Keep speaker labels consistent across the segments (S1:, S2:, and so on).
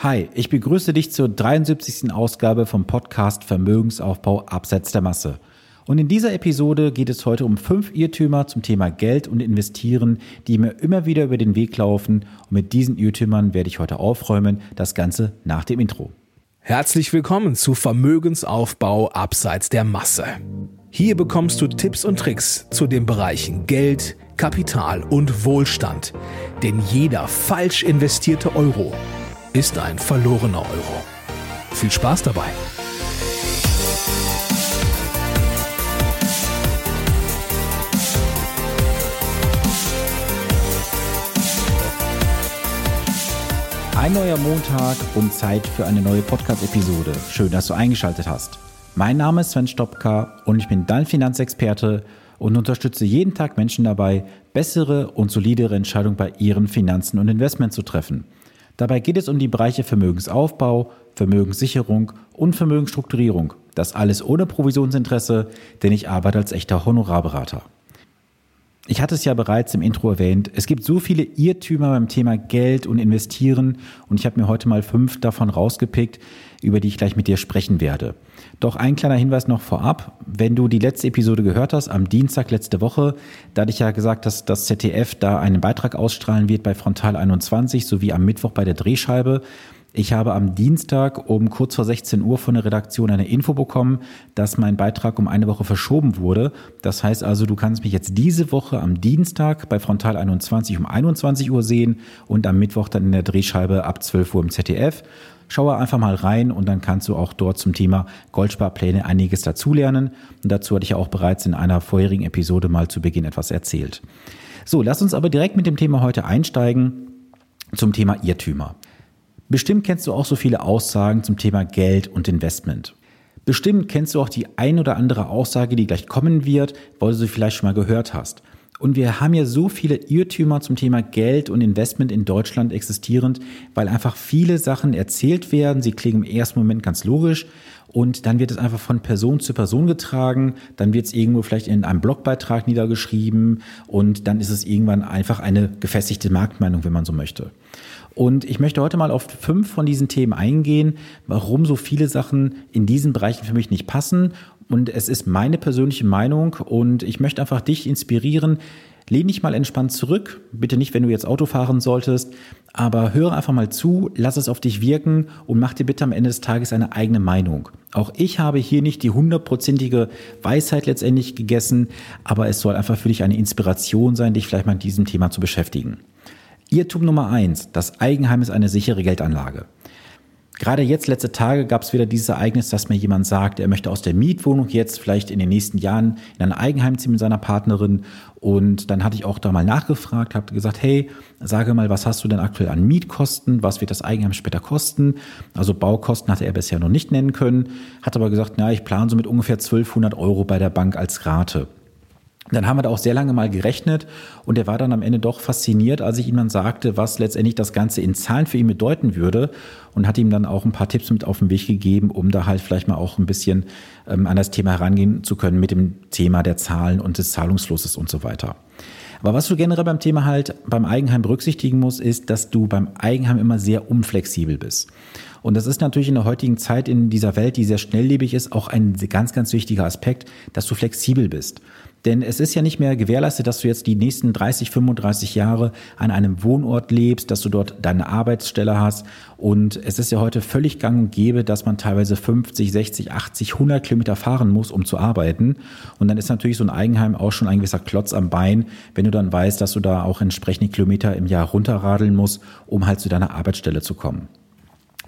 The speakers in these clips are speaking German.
S1: Hi, ich begrüße dich zur 73. Ausgabe vom Podcast Vermögensaufbau abseits der Masse. Und in dieser Episode geht es heute um fünf Irrtümer zum Thema Geld und Investieren, die mir immer wieder über den Weg laufen. Und mit diesen Irrtümern werde ich heute aufräumen. Das Ganze nach dem Intro.
S2: Herzlich willkommen zu Vermögensaufbau abseits der Masse. Hier bekommst du Tipps und Tricks zu den Bereichen Geld, Kapital und Wohlstand. Denn jeder falsch investierte Euro ist ein verlorener Euro. Viel Spaß dabei!
S1: Ein neuer Montag und Zeit für eine neue Podcast-Episode. Schön, dass du eingeschaltet hast. Mein Name ist Sven Stopka und ich bin dein Finanzexperte und unterstütze jeden Tag Menschen dabei, bessere und solidere Entscheidungen bei ihren Finanzen und Investments zu treffen – Dabei geht es um die Bereiche Vermögensaufbau, Vermögenssicherung und Vermögensstrukturierung. Das alles ohne Provisionsinteresse, denn ich arbeite als echter Honorarberater. Ich hatte es ja bereits im Intro erwähnt, es gibt so viele Irrtümer beim Thema Geld und Investieren und ich habe mir heute mal fünf davon rausgepickt, über die ich gleich mit dir sprechen werde. Doch ein kleiner Hinweis noch vorab. Wenn du die letzte Episode gehört hast, am Dienstag letzte Woche, da hatte ich ja gesagt, dass das ZDF da einen Beitrag ausstrahlen wird bei Frontal 21 sowie am Mittwoch bei der Drehscheibe. Ich habe am Dienstag um kurz vor 16 Uhr von der Redaktion eine Info bekommen, dass mein Beitrag um eine Woche verschoben wurde. Das heißt also, du kannst mich jetzt diese Woche am Dienstag bei Frontal 21 um 21 Uhr sehen und am Mittwoch dann in der Drehscheibe ab 12 Uhr im ZDF. Schaue einfach mal rein und dann kannst du auch dort zum Thema Goldsparpläne einiges dazulernen. Und dazu hatte ich ja auch bereits in einer vorherigen Episode mal zu Beginn etwas erzählt. So, lass uns aber direkt mit dem Thema heute einsteigen zum Thema Irrtümer. Bestimmt kennst du auch so viele Aussagen zum Thema Geld und Investment. Bestimmt kennst du auch die ein oder andere Aussage, die gleich kommen wird, weil du sie vielleicht schon mal gehört hast. Und wir haben ja so viele Irrtümer zum Thema Geld und Investment in Deutschland existierend, weil einfach viele Sachen erzählt werden. Sie klingen im ersten Moment ganz logisch und dann wird es einfach von Person zu Person getragen. Dann wird es irgendwo vielleicht in einem Blogbeitrag niedergeschrieben und dann ist es irgendwann einfach eine gefestigte Marktmeinung, wenn man so möchte. Und ich möchte heute mal auf fünf von diesen Themen eingehen, warum so viele Sachen in diesen Bereichen für mich nicht passen und es ist meine persönliche Meinung und ich möchte einfach dich inspirieren. Lehn dich mal entspannt zurück. Bitte nicht, wenn du jetzt Auto fahren solltest, aber höre einfach mal zu, lass es auf dich wirken und mach dir bitte am Ende des Tages eine eigene Meinung. Auch ich habe hier nicht die hundertprozentige Weisheit letztendlich gegessen, aber es soll einfach für dich eine Inspiration sein, dich vielleicht mal mit diesem Thema zu beschäftigen. Irrtum Nummer eins: Das Eigenheim ist eine sichere Geldanlage. Gerade jetzt, letzte Tage, gab es wieder dieses Ereignis, dass mir jemand sagt, er möchte aus der Mietwohnung jetzt vielleicht in den nächsten Jahren in ein Eigenheim ziehen mit seiner Partnerin. Und dann hatte ich auch da mal nachgefragt, habe gesagt, hey, sage mal, was hast du denn aktuell an Mietkosten? Was wird das Eigenheim später kosten? Also Baukosten hatte er bisher noch nicht nennen können, hat aber gesagt, na, ich plane so mit ungefähr 1200 Euro bei der Bank als Rate. Dann haben wir da auch sehr lange mal gerechnet und er war dann am Ende doch fasziniert, als ich ihm dann sagte, was letztendlich das Ganze in Zahlen für ihn bedeuten würde und hat ihm dann auch ein paar Tipps mit auf den Weg gegeben, um da halt vielleicht mal auch ein bisschen ähm, an das Thema herangehen zu können mit dem Thema der Zahlen und des Zahlungsflusses und so weiter. Aber was du generell beim Thema halt beim Eigenheim berücksichtigen musst, ist, dass du beim Eigenheim immer sehr unflexibel bist. Und das ist natürlich in der heutigen Zeit in dieser Welt, die sehr schnelllebig ist, auch ein ganz, ganz wichtiger Aspekt, dass du flexibel bist. Denn es ist ja nicht mehr gewährleistet, dass du jetzt die nächsten 30, 35 Jahre an einem Wohnort lebst, dass du dort deine Arbeitsstelle hast. Und es ist ja heute völlig gang und gäbe, dass man teilweise 50, 60, 80, 100 Kilometer fahren muss, um zu arbeiten. Und dann ist natürlich so ein Eigenheim auch schon ein gewisser Klotz am Bein, wenn du dann weißt, dass du da auch entsprechende Kilometer im Jahr runterradeln musst, um halt zu deiner Arbeitsstelle zu kommen.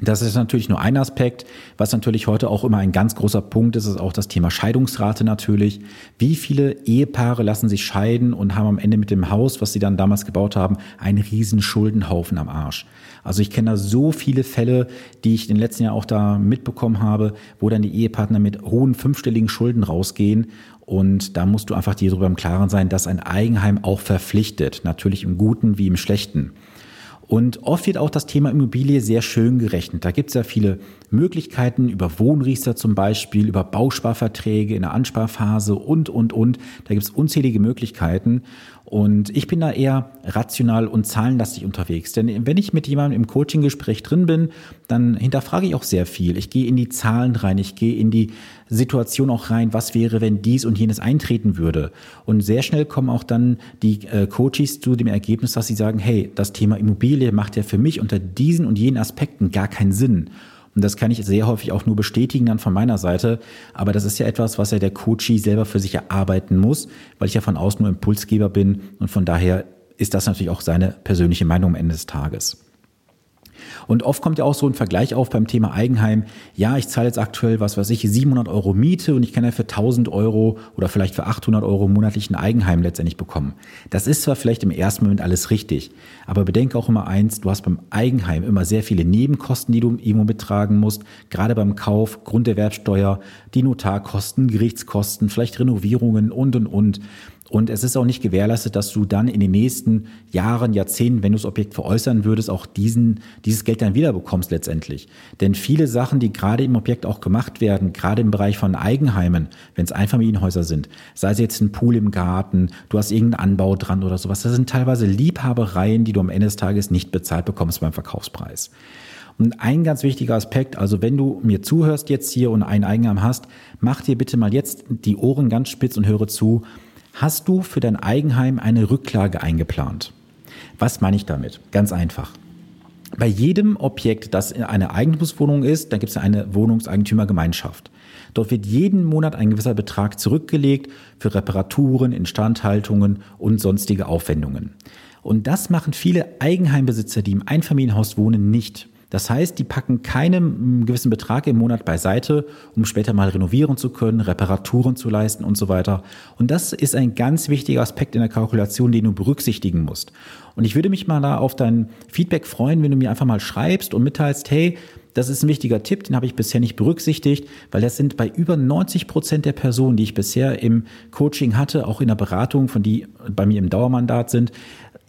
S1: Das ist natürlich nur ein Aspekt. Was natürlich heute auch immer ein ganz großer Punkt ist, ist auch das Thema Scheidungsrate natürlich. Wie viele Ehepaare lassen sich scheiden und haben am Ende mit dem Haus, was sie dann damals gebaut haben, einen riesen Schuldenhaufen am Arsch. Also ich kenne da so viele Fälle, die ich in den letzten Jahren auch da mitbekommen habe, wo dann die Ehepartner mit hohen fünfstelligen Schulden rausgehen und da musst du einfach dir darüber im Klaren sein, dass ein Eigenheim auch verpflichtet, natürlich im Guten wie im Schlechten. Und oft wird auch das Thema Immobilie sehr schön gerechnet. Da gibt es ja viele Möglichkeiten über Wohnriester zum Beispiel, über Bausparverträge in der Ansparphase und, und, und. Da gibt es unzählige Möglichkeiten. Und ich bin da eher rational und zahlenlastig unterwegs. Denn wenn ich mit jemandem im Coaching-Gespräch drin bin, dann hinterfrage ich auch sehr viel. Ich gehe in die Zahlen rein, ich gehe in die Situation auch rein, was wäre, wenn dies und jenes eintreten würde. Und sehr schnell kommen auch dann die äh, Coaches zu dem Ergebnis, dass sie sagen, hey, das Thema Immobilie macht ja für mich unter diesen und jenen Aspekten gar keinen Sinn. Und das kann ich sehr häufig auch nur bestätigen dann von meiner Seite. Aber das ist ja etwas, was ja der Coachie selber für sich erarbeiten muss, weil ich ja von außen nur Impulsgeber bin. Und von daher ist das natürlich auch seine persönliche Meinung am Ende des Tages. Und oft kommt ja auch so ein Vergleich auf beim Thema Eigenheim. Ja, ich zahle jetzt aktuell, was weiß ich, 700 Euro Miete und ich kann ja für 1000 Euro oder vielleicht für 800 Euro monatlich ein Eigenheim letztendlich bekommen. Das ist zwar vielleicht im ersten Moment alles richtig, aber bedenke auch immer eins, du hast beim Eigenheim immer sehr viele Nebenkosten, die du irgendwo mittragen musst, gerade beim Kauf, Grunderwerbsteuer, die Notarkosten, Gerichtskosten, vielleicht Renovierungen und, und, und. Und es ist auch nicht gewährleistet, dass du dann in den nächsten Jahren, Jahrzehnten, wenn du das Objekt veräußern würdest, auch diesen, dieses Geld dann wieder bekommst letztendlich. Denn viele Sachen, die gerade im Objekt auch gemacht werden, gerade im Bereich von Eigenheimen, wenn es Einfamilienhäuser sind, sei es jetzt ein Pool im Garten, du hast irgendeinen Anbau dran oder sowas, das sind teilweise Liebhabereien, die du am Ende des Tages nicht bezahlt bekommst beim Verkaufspreis. Und ein ganz wichtiger Aspekt, also wenn du mir zuhörst jetzt hier und ein Eigenheim hast, mach dir bitte mal jetzt die Ohren ganz spitz und höre zu, Hast du für dein Eigenheim eine Rücklage eingeplant? Was meine ich damit? Ganz einfach. Bei jedem Objekt, das eine Eigentumswohnung ist, da gibt es eine Wohnungseigentümergemeinschaft. Dort wird jeden Monat ein gewisser Betrag zurückgelegt für Reparaturen, Instandhaltungen und sonstige Aufwendungen. Und das machen viele Eigenheimbesitzer, die im Einfamilienhaus wohnen, nicht. Das heißt, die packen keinen gewissen Betrag im Monat beiseite, um später mal renovieren zu können, Reparaturen zu leisten und so weiter. Und das ist ein ganz wichtiger Aspekt in der Kalkulation, den du berücksichtigen musst. Und ich würde mich mal da auf dein Feedback freuen, wenn du mir einfach mal schreibst und mitteilst, hey, das ist ein wichtiger Tipp, den habe ich bisher nicht berücksichtigt, weil das sind bei über 90 Prozent der Personen, die ich bisher im Coaching hatte, auch in der Beratung, von die bei mir im Dauermandat sind,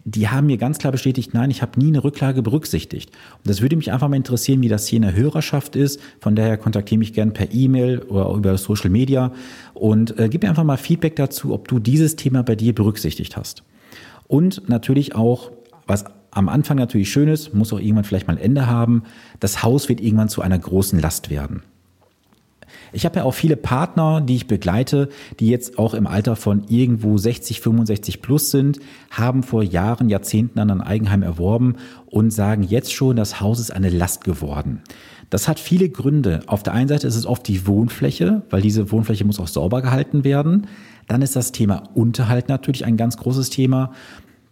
S1: die haben mir ganz klar bestätigt, nein, ich habe nie eine Rücklage berücksichtigt. Und das würde mich einfach mal interessieren, wie das hier in der Hörerschaft ist. Von daher kontaktiere mich gerne per E-Mail oder über Social Media und äh, gib mir einfach mal Feedback dazu, ob du dieses Thema bei dir berücksichtigt hast. Und natürlich auch, was am Anfang natürlich schön ist, muss auch irgendwann vielleicht mal ein Ende haben. Das Haus wird irgendwann zu einer großen Last werden. Ich habe ja auch viele Partner, die ich begleite, die jetzt auch im Alter von irgendwo 60, 65 plus sind, haben vor Jahren, Jahrzehnten dann ein Eigenheim erworben und sagen jetzt schon, das Haus ist eine Last geworden. Das hat viele Gründe. Auf der einen Seite ist es oft die Wohnfläche, weil diese Wohnfläche muss auch sauber gehalten werden. Dann ist das Thema Unterhalt natürlich ein ganz großes Thema.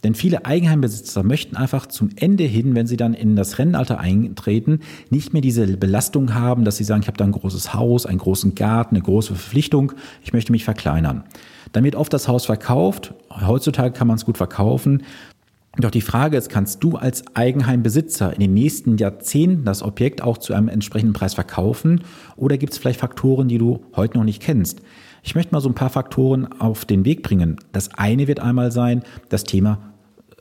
S1: Denn viele Eigenheimbesitzer möchten einfach zum Ende hin, wenn sie dann in das Rennenalter eintreten, nicht mehr diese Belastung haben, dass sie sagen, ich habe da ein großes Haus, einen großen Garten, eine große Verpflichtung, ich möchte mich verkleinern. Dann wird oft das Haus verkauft. Heutzutage kann man es gut verkaufen. Doch die Frage ist, kannst du als Eigenheimbesitzer in den nächsten Jahrzehnten das Objekt auch zu einem entsprechenden Preis verkaufen? Oder gibt es vielleicht Faktoren, die du heute noch nicht kennst? Ich möchte mal so ein paar Faktoren auf den Weg bringen. Das eine wird einmal sein, das Thema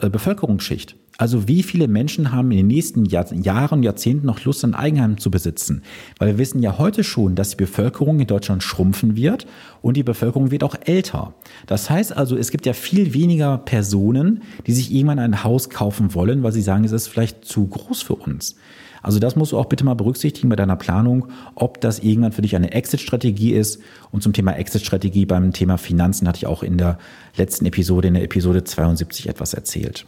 S1: Bevölkerungsschicht. Also wie viele Menschen haben in den nächsten Jahr, Jahren, Jahrzehnten noch Lust, ein Eigenheim zu besitzen? Weil wir wissen ja heute schon, dass die Bevölkerung in Deutschland schrumpfen wird und die Bevölkerung wird auch älter. Das heißt also, es gibt ja viel weniger Personen, die sich irgendwann ein Haus kaufen wollen, weil sie sagen, es ist vielleicht zu groß für uns. Also das musst du auch bitte mal berücksichtigen bei deiner Planung, ob das irgendwann für dich eine Exit-Strategie ist. Und zum Thema Exit-Strategie beim Thema Finanzen hatte ich auch in der letzten Episode, in der Episode 72 etwas erzählt.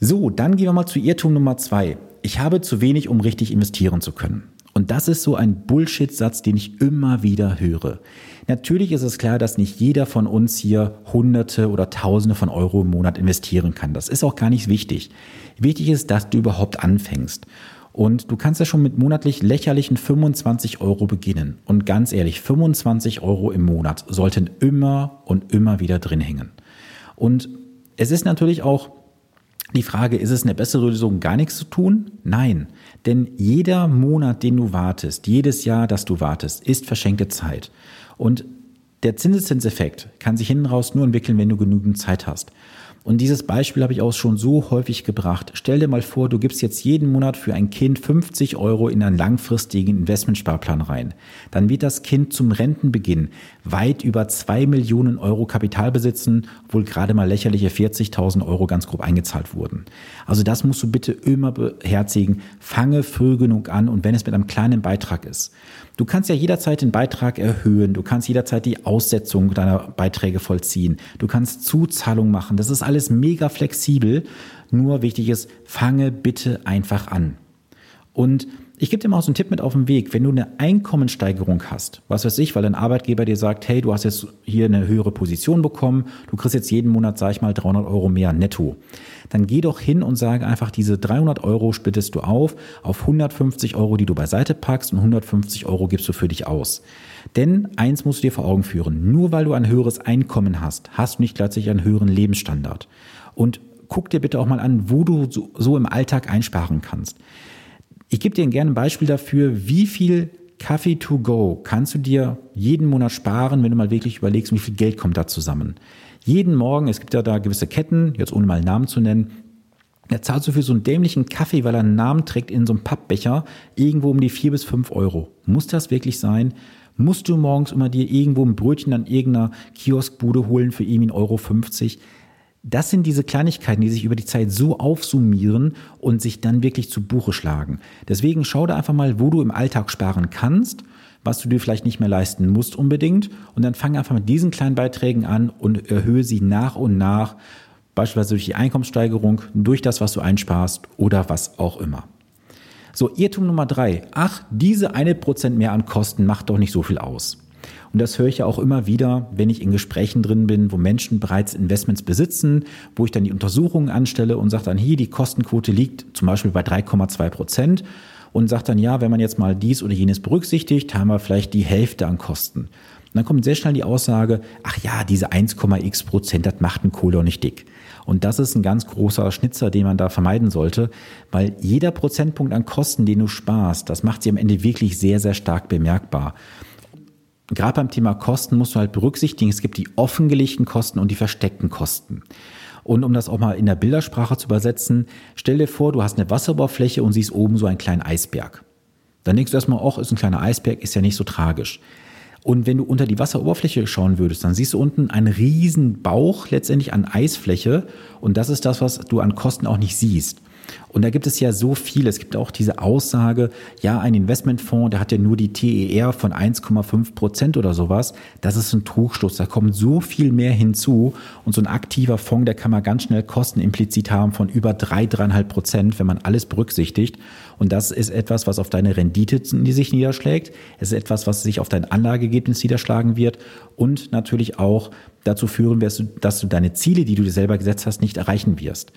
S1: So, dann gehen wir mal zu Irrtum Nummer zwei. Ich habe zu wenig, um richtig investieren zu können. Und das ist so ein Bullshit-Satz, den ich immer wieder höre. Natürlich ist es klar, dass nicht jeder von uns hier Hunderte oder Tausende von Euro im Monat investieren kann. Das ist auch gar nicht wichtig. Wichtig ist, dass du überhaupt anfängst. Und du kannst ja schon mit monatlich lächerlichen 25 Euro beginnen. Und ganz ehrlich, 25 Euro im Monat sollten immer und immer wieder drin hängen. Und es ist natürlich auch die Frage, ist es eine bessere Lösung, gar nichts zu tun? Nein. Denn jeder Monat, den du wartest, jedes Jahr, das du wartest, ist verschenkte Zeit. Und der Zinseszinseffekt kann sich hinten raus nur entwickeln, wenn du genügend Zeit hast. Und dieses Beispiel habe ich auch schon so häufig gebracht. Stell dir mal vor, du gibst jetzt jeden Monat für ein Kind 50 Euro in einen langfristigen Investmentsparplan rein. Dann wird das Kind zum Rentenbeginn weit über zwei Millionen Euro Kapital besitzen, obwohl gerade mal lächerliche 40.000 Euro ganz grob eingezahlt wurden. Also das musst du bitte immer beherzigen. Fange früh genug an und wenn es mit einem kleinen Beitrag ist. Du kannst ja jederzeit den Beitrag erhöhen, du kannst jederzeit die Aussetzung deiner Beiträge vollziehen, du kannst Zuzahlung machen, das ist alles mega flexibel. Nur wichtig ist, fange bitte einfach an. Und ich gebe dir mal so einen Tipp mit auf den Weg. Wenn du eine Einkommenssteigerung hast, was weiß ich, weil dein Arbeitgeber dir sagt, hey, du hast jetzt hier eine höhere Position bekommen, du kriegst jetzt jeden Monat, sag ich mal, 300 Euro mehr netto, dann geh doch hin und sage einfach, diese 300 Euro splittest du auf auf 150 Euro, die du beiseite packst und 150 Euro gibst du für dich aus. Denn eins musst du dir vor Augen führen, nur weil du ein höheres Einkommen hast, hast du nicht gleichzeitig einen höheren Lebensstandard. Und guck dir bitte auch mal an, wo du so, so im Alltag einsparen kannst. Ich gebe dir gerne ein Beispiel dafür, wie viel Kaffee to go kannst du dir jeden Monat sparen, wenn du mal wirklich überlegst, wie viel Geld kommt da zusammen. Jeden Morgen, es gibt ja da gewisse Ketten, jetzt ohne mal einen Namen zu nennen, da zahlst du für so einen dämlichen Kaffee, weil er einen Namen trägt, in so einem Pappbecher, irgendwo um die vier bis fünf Euro. Muss das wirklich sein? Musst du morgens immer dir irgendwo ein Brötchen an irgendeiner Kioskbude holen für irgendwie 1,50 Euro? Das sind diese Kleinigkeiten, die sich über die Zeit so aufsummieren und sich dann wirklich zu Buche schlagen. Deswegen schau da einfach mal, wo du im Alltag sparen kannst, was du dir vielleicht nicht mehr leisten musst unbedingt. Und dann fang einfach mit diesen kleinen Beiträgen an und erhöhe sie nach und nach, beispielsweise durch die Einkommenssteigerung, durch das, was du einsparst oder was auch immer. So, Irrtum Nummer drei. Ach, diese eine Prozent mehr an Kosten macht doch nicht so viel aus. Und das höre ich ja auch immer wieder, wenn ich in Gesprächen drin bin, wo Menschen bereits Investments besitzen, wo ich dann die Untersuchungen anstelle und sage dann, hier, die Kostenquote liegt zum Beispiel bei 3,2 Prozent und sagt dann, ja, wenn man jetzt mal dies oder jenes berücksichtigt, haben wir vielleicht die Hälfte an Kosten. Und dann kommt sehr schnell die Aussage, ach ja, diese 1,x Prozent, das macht ein Kohle auch nicht dick. Und das ist ein ganz großer Schnitzer, den man da vermeiden sollte, weil jeder Prozentpunkt an Kosten, den du sparst, das macht sie am Ende wirklich sehr, sehr stark bemerkbar gerade beim Thema Kosten musst du halt berücksichtigen, es gibt die offengelegten Kosten und die versteckten Kosten. Und um das auch mal in der Bildersprache zu übersetzen, stell dir vor, du hast eine Wasseroberfläche und siehst oben so einen kleinen Eisberg. Dann denkst du erstmal, ach, ist ein kleiner Eisberg, ist ja nicht so tragisch. Und wenn du unter die Wasseroberfläche schauen würdest, dann siehst du unten einen riesen Bauch letztendlich an Eisfläche. Und das ist das, was du an Kosten auch nicht siehst. Und da gibt es ja so viel. Es gibt auch diese Aussage, ja, ein Investmentfonds, der hat ja nur die TER von 1,5 Prozent oder sowas. Das ist ein Trugschluss. Da kommt so viel mehr hinzu. Und so ein aktiver Fonds, der kann man ganz schnell Kosten implizit haben von über drei, dreieinhalb Prozent, wenn man alles berücksichtigt. Und das ist etwas, was auf deine Rendite sich niederschlägt. Es ist etwas, was sich auf dein Anlageergebnis niederschlagen wird und natürlich auch dazu führen wirst, dass du deine Ziele, die du dir selber gesetzt hast, nicht erreichen wirst.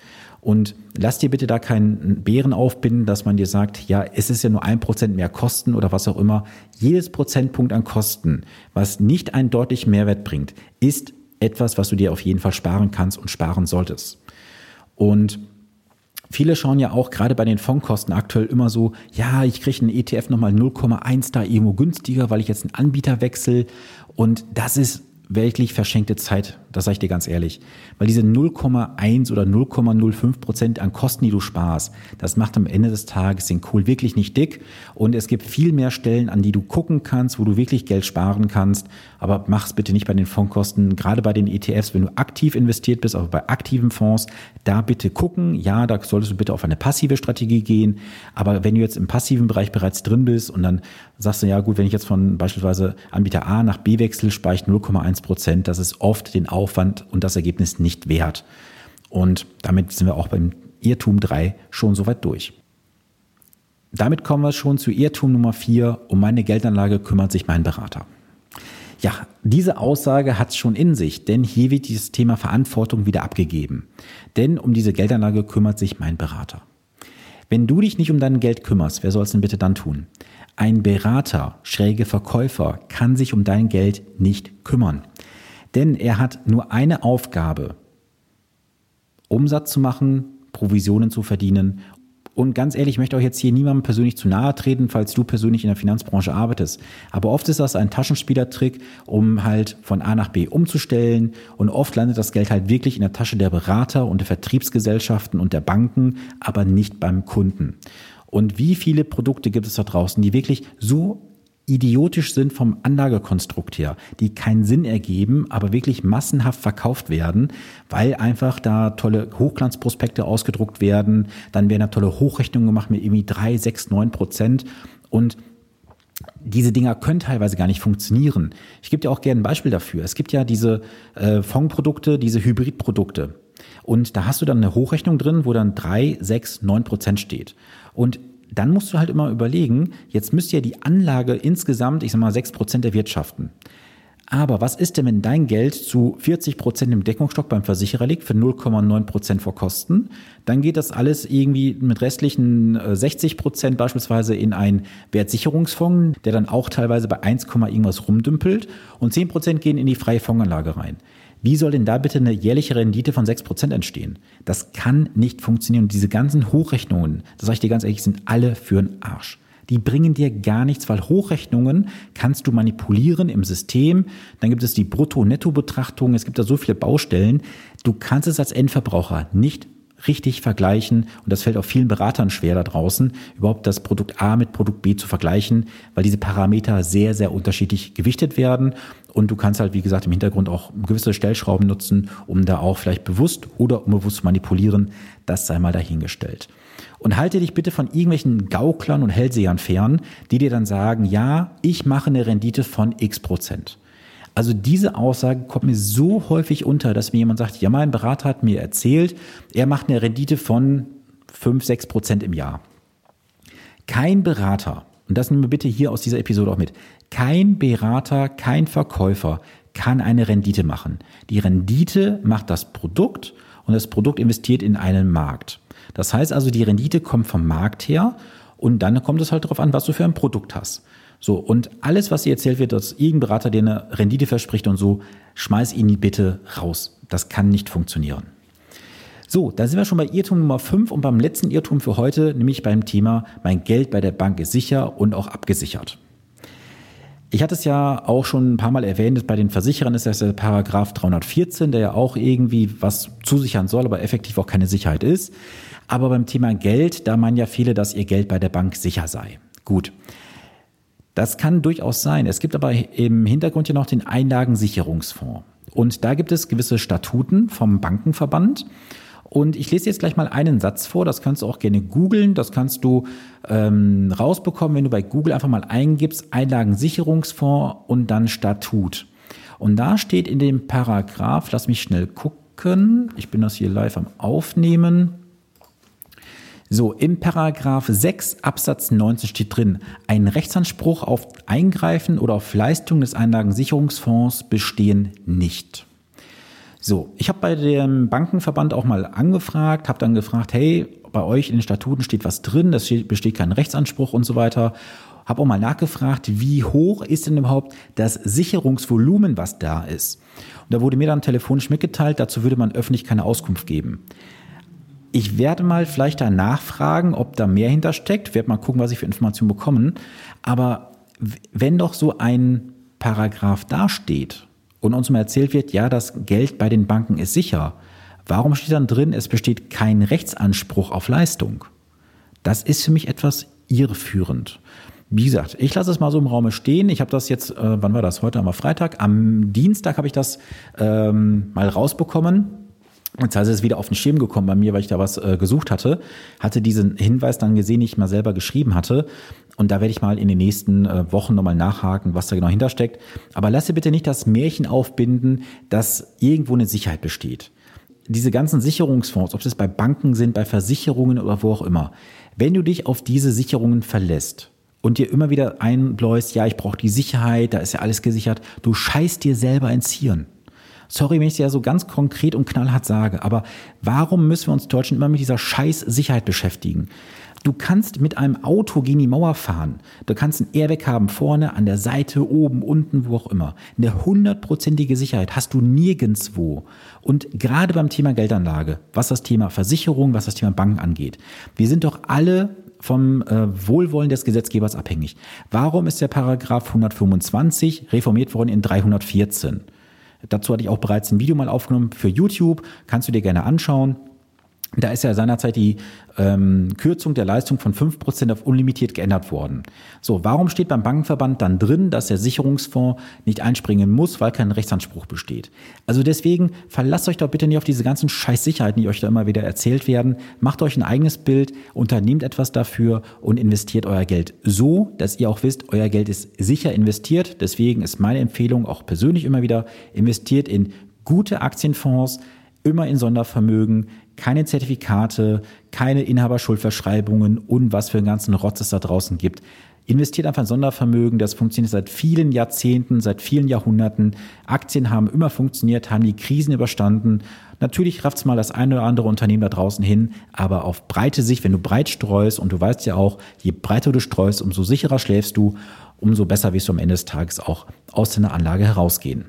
S1: Und lass dir bitte da keinen Bären aufbinden, dass man dir sagt, ja, es ist ja nur ein Prozent mehr Kosten oder was auch immer. Jedes Prozentpunkt an Kosten, was nicht einen deutlichen Mehrwert bringt, ist etwas, was du dir auf jeden Fall sparen kannst und sparen solltest. Und Viele schauen ja auch gerade bei den Fondskosten aktuell immer so, ja, ich kriege einen ETF nochmal 0,1 da irgendwo günstiger, weil ich jetzt einen Anbieter wechsle. Und das ist wirklich verschenkte Zeit, das sage ich dir ganz ehrlich. Weil diese 0,1 oder 0,05 Prozent an Kosten, die du sparst, das macht am Ende des Tages den Kohl wirklich nicht dick. Und es gibt viel mehr Stellen, an die du gucken kannst, wo du wirklich Geld sparen kannst. Aber mach es bitte nicht bei den Fondskosten, gerade bei den ETFs, wenn du aktiv investiert bist, auch bei aktiven Fonds, da bitte gucken. Ja, da solltest du bitte auf eine passive Strategie gehen. Aber wenn du jetzt im passiven Bereich bereits drin bist und dann sagst du, ja gut, wenn ich jetzt von beispielsweise Anbieter A nach B wechsle, spare ich 0,1 Prozent. Das ist oft den Aufwand und das Ergebnis nicht wert. Und damit sind wir auch beim Irrtum 3 schon soweit durch. Damit kommen wir schon zu Irrtum Nummer 4. Um meine Geldanlage kümmert sich mein Berater. Ja, diese Aussage hat es schon in sich, denn hier wird dieses Thema Verantwortung wieder abgegeben. Denn um diese Geldanlage kümmert sich mein Berater. Wenn du dich nicht um dein Geld kümmerst, wer soll es denn bitte dann tun? Ein Berater, schräge Verkäufer, kann sich um dein Geld nicht kümmern. Denn er hat nur eine Aufgabe, Umsatz zu machen, Provisionen zu verdienen Und ganz ehrlich, ich möchte euch jetzt hier niemandem persönlich zu nahe treten, falls du persönlich in der Finanzbranche arbeitest. Aber oft ist das ein Taschenspielertrick, um halt von A nach B umzustellen. Und oft landet das Geld halt wirklich in der Tasche der Berater und der Vertriebsgesellschaften und der Banken, aber nicht beim Kunden. Und wie viele Produkte gibt es da draußen, die wirklich so idiotisch sind vom Anlagekonstrukt her, die keinen Sinn ergeben, aber wirklich massenhaft verkauft werden, weil einfach da tolle Hochglanzprospekte ausgedruckt werden, dann werden da tolle Hochrechnungen gemacht mit irgendwie drei, sechs, neun Prozent und diese Dinger können teilweise gar nicht funktionieren. Ich gebe dir auch gerne ein Beispiel dafür. Es gibt ja diese äh, Fondprodukte, diese Hybridprodukte. Und da hast du dann eine Hochrechnung drin, wo dann drei, sechs, neun Prozent steht. Und dann musst du halt immer überlegen, jetzt müsste ja die Anlage insgesamt, ich sag mal, 6% erwirtschaften. Aber was ist denn, wenn dein Geld zu 40 Prozent im Deckungsstock beim Versicherer liegt für 0,9 Prozent vor Kosten? Dann geht das alles irgendwie mit restlichen 60 äh, Prozent beispielsweise in einen Wertsicherungsfonds, der dann auch teilweise bei 1, irgendwas rumdümpelt und 10 Prozent gehen in die freie Fondsanlage rein. Wie soll denn da bitte eine jährliche Rendite von 6% entstehen? Das kann nicht funktionieren. Und diese ganzen Hochrechnungen, das sage ich dir ganz ehrlich, sind alle für den Arsch. Die bringen dir gar nichts, weil Hochrechnungen kannst du manipulieren im System. Dann gibt es die Brutto-Netto-Betrachtung. Es gibt da so viele Baustellen. Du kannst es als Endverbraucher nicht richtig vergleichen. Und das fällt auch vielen Beratern schwer da draußen, überhaupt das Produkt A mit Produkt B zu vergleichen, weil diese Parameter sehr, sehr unterschiedlich gewichtet werden. Und du kannst halt, wie gesagt, im Hintergrund auch gewisse Stellschrauben nutzen, um da auch vielleicht bewusst oder unbewusst zu manipulieren. Das sei mal dahingestellt. Und halte dich bitte von irgendwelchen Gauklern und Hellsehern fern, die dir dann sagen, ja, ich mache eine Rendite von x Prozent. Also diese Aussage kommt mir so häufig unter, dass mir jemand sagt, ja, mein Berater hat mir erzählt, er macht eine Rendite von 5, 6 Prozent im Jahr. Kein Berater, und das nehmen wir bitte hier aus dieser Episode auch mit, kein Berater, kein Verkäufer kann eine Rendite machen. Die Rendite macht das Produkt und das Produkt investiert in einen Markt. Das heißt also, die Rendite kommt vom Markt her und dann kommt es halt darauf an, was du für ein Produkt hast. So, und alles, was dir erzählt wird, dass irgendein Berater dir eine Rendite verspricht und so, schmeiß ihn bitte raus. Das kann nicht funktionieren. So, da sind wir schon bei Irrtum Nummer 5 und beim letzten Irrtum für heute, nämlich beim Thema, mein Geld bei der Bank ist sicher und auch abgesichert. Ich hatte es ja auch schon ein paar Mal erwähnt, bei den Versicherern ist das der Paragraph 314, der ja auch irgendwie was zusichern soll, aber effektiv auch keine Sicherheit ist. Aber beim Thema Geld, da meinen ja viele, dass ihr Geld bei der Bank sicher sei. Gut. Das kann durchaus sein. Es gibt aber im Hintergrund ja noch den Einlagensicherungsfonds. Und da gibt es gewisse Statuten vom Bankenverband. Und ich lese jetzt gleich mal einen Satz vor, das kannst du auch gerne googeln, das kannst du ähm, rausbekommen, wenn du bei Google einfach mal eingibst, Einlagensicherungsfonds und dann Statut. Und da steht in dem Paragraph, lass mich schnell gucken, ich bin das hier live am Aufnehmen, so, im Paragraph 6 Absatz 19 steht drin, ein Rechtsanspruch auf Eingreifen oder auf Leistung des Einlagensicherungsfonds bestehen nicht. So, ich habe bei dem Bankenverband auch mal angefragt, habe dann gefragt, hey, bei euch in den Statuten steht was drin, das besteht kein Rechtsanspruch und so weiter. Habe auch mal nachgefragt, wie hoch ist denn überhaupt das Sicherungsvolumen, was da ist. Und da wurde mir dann telefonisch mitgeteilt, dazu würde man öffentlich keine Auskunft geben. Ich werde mal vielleicht da nachfragen, ob da mehr hintersteckt, werde mal gucken, was ich für Informationen bekommen. Aber wenn doch so ein Paragraph dasteht und uns mal erzählt wird, ja, das Geld bei den Banken ist sicher, warum steht dann drin, es besteht kein Rechtsanspruch auf Leistung? Das ist für mich etwas irreführend. Wie gesagt, ich lasse es mal so im Raume stehen. Ich habe das jetzt, äh, wann war das? Heute am Freitag. Am Dienstag habe ich das ähm, mal rausbekommen Jetzt ist es wieder auf den Schirm gekommen bei mir, weil ich da was äh, gesucht hatte, hatte diesen Hinweis dann gesehen, den ich mal selber geschrieben hatte. Und da werde ich mal in den nächsten äh, Wochen nochmal nachhaken, was da genau hintersteckt. Aber lasse bitte nicht das Märchen aufbinden, dass irgendwo eine Sicherheit besteht. Diese ganzen Sicherungsfonds, ob das bei Banken sind, bei Versicherungen oder wo auch immer, wenn du dich auf diese Sicherungen verlässt und dir immer wieder einbläust, ja, ich brauche die Sicherheit, da ist ja alles gesichert, du scheißt dir selber ins Hirn. Sorry, wenn ich es ja so ganz konkret und knallhart sage, aber warum müssen wir uns Deutschen immer mit dieser scheiß Sicherheit beschäftigen? Du kannst mit einem Auto gegen die Mauer fahren. Du kannst ein Airbag haben, vorne, an der Seite, oben, unten, wo auch immer. Eine hundertprozentige Sicherheit hast du nirgendswo. Und gerade beim Thema Geldanlage, was das Thema Versicherung, was das Thema Banken angeht, wir sind doch alle vom äh, Wohlwollen des Gesetzgebers abhängig. Warum ist der Paragraph 125 reformiert worden in 314? Dazu hatte ich auch bereits ein Video mal aufgenommen für YouTube, kannst du dir gerne anschauen. Da ist ja seinerzeit die ähm, Kürzung der Leistung von 5% auf unlimitiert geändert worden. So, warum steht beim Bankenverband dann drin, dass der Sicherungsfonds nicht einspringen muss, weil kein Rechtsanspruch besteht? Also deswegen verlasst euch doch bitte nicht auf diese ganzen Scheißsicherheiten, die euch da immer wieder erzählt werden. Macht euch ein eigenes Bild, unternehmt etwas dafür und investiert euer Geld so, dass ihr auch wisst, euer Geld ist sicher investiert. Deswegen ist meine Empfehlung auch persönlich immer wieder, investiert in gute Aktienfonds, immer in Sondervermögen, keine Zertifikate, keine Inhaberschuldverschreibungen und was für einen ganzen Rotz es da draußen gibt. Investiert einfach in Sondervermögen, das funktioniert seit vielen Jahrzehnten, seit vielen Jahrhunderten. Aktien haben immer funktioniert, haben die Krisen überstanden. Natürlich rafft es mal das eine oder andere Unternehmen da draußen hin, aber auf breite Sicht, wenn du breit streust und du weißt ja auch, je breiter du streust, umso sicherer schläfst du, umso besser wirst du am Ende des Tages auch aus deiner Anlage herausgehen.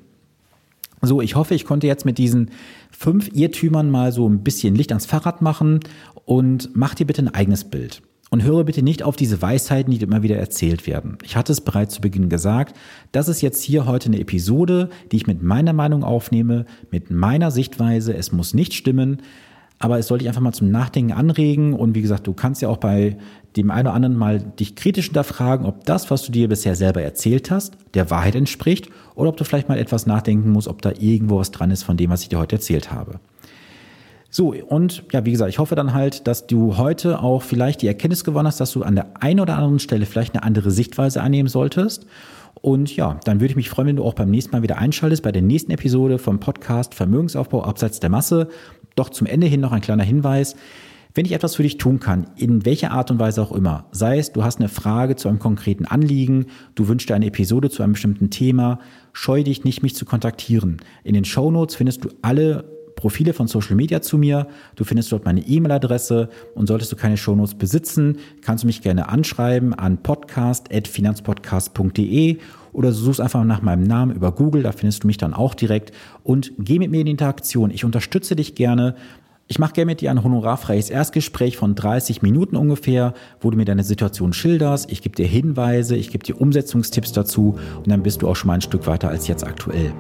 S1: So, ich hoffe, ich konnte jetzt mit diesen fünf Irrtümern mal so ein bisschen Licht ans Fahrrad machen und mach dir bitte ein eigenes Bild. Und höre bitte nicht auf diese Weisheiten, die immer wieder erzählt werden. Ich hatte es bereits zu Beginn gesagt, das ist jetzt hier heute eine Episode, die ich mit meiner Meinung aufnehme, mit meiner Sichtweise. Es muss nicht stimmen, aber es sollte dich einfach mal zum Nachdenken anregen. Und wie gesagt, du kannst ja auch bei dem einen oder anderen mal dich kritisch hinterfragen, ob das, was du dir bisher selber erzählt hast, der Wahrheit entspricht oder ob du vielleicht mal etwas nachdenken musst, ob da irgendwo was dran ist von dem, was ich dir heute erzählt habe. So, und ja, wie gesagt, ich hoffe dann halt, dass du heute auch vielleicht die Erkenntnis gewonnen hast, dass du an der einen oder anderen Stelle vielleicht eine andere Sichtweise annehmen solltest. Und ja, dann würde ich mich freuen, wenn du auch beim nächsten Mal wieder einschaltest bei der nächsten Episode vom Podcast Vermögensaufbau abseits der Masse. Doch zum Ende hin noch ein kleiner Hinweis. Wenn ich etwas für dich tun kann, in welcher Art und Weise auch immer, sei es, du hast eine Frage zu einem konkreten Anliegen, du wünschst dir eine Episode zu einem bestimmten Thema, scheu dich nicht, mich zu kontaktieren. In den Show Notes findest du alle Profile von Social Media zu mir. Du findest dort meine E-Mail-Adresse und solltest du keine Show Notes besitzen, kannst du mich gerne anschreiben an podcast.finanzpodcast.de oder du suchst einfach nach meinem Namen über Google, da findest du mich dann auch direkt und geh mit mir in die Interaktion. Ich unterstütze dich gerne ich mache gerne mit dir ein honorarfreies Erstgespräch von 30 Minuten ungefähr, wo du mir deine Situation schilderst. Ich gebe dir Hinweise, ich gebe dir Umsetzungstipps dazu und dann bist du auch schon mal ein Stück weiter als jetzt aktuell.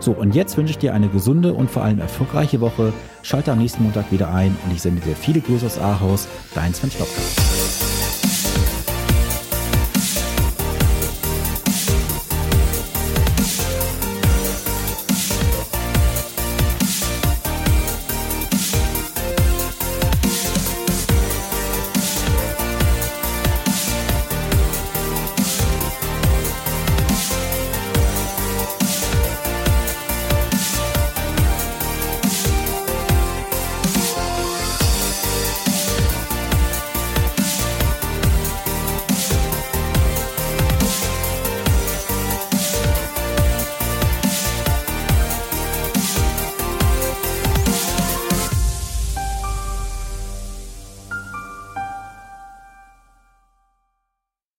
S1: So, und jetzt wünsche ich dir eine gesunde und vor allem erfolgreiche Woche. Schalte am nächsten Montag wieder ein und ich sende dir viele Grüße aus Ahaus. Dein Sven Stopka.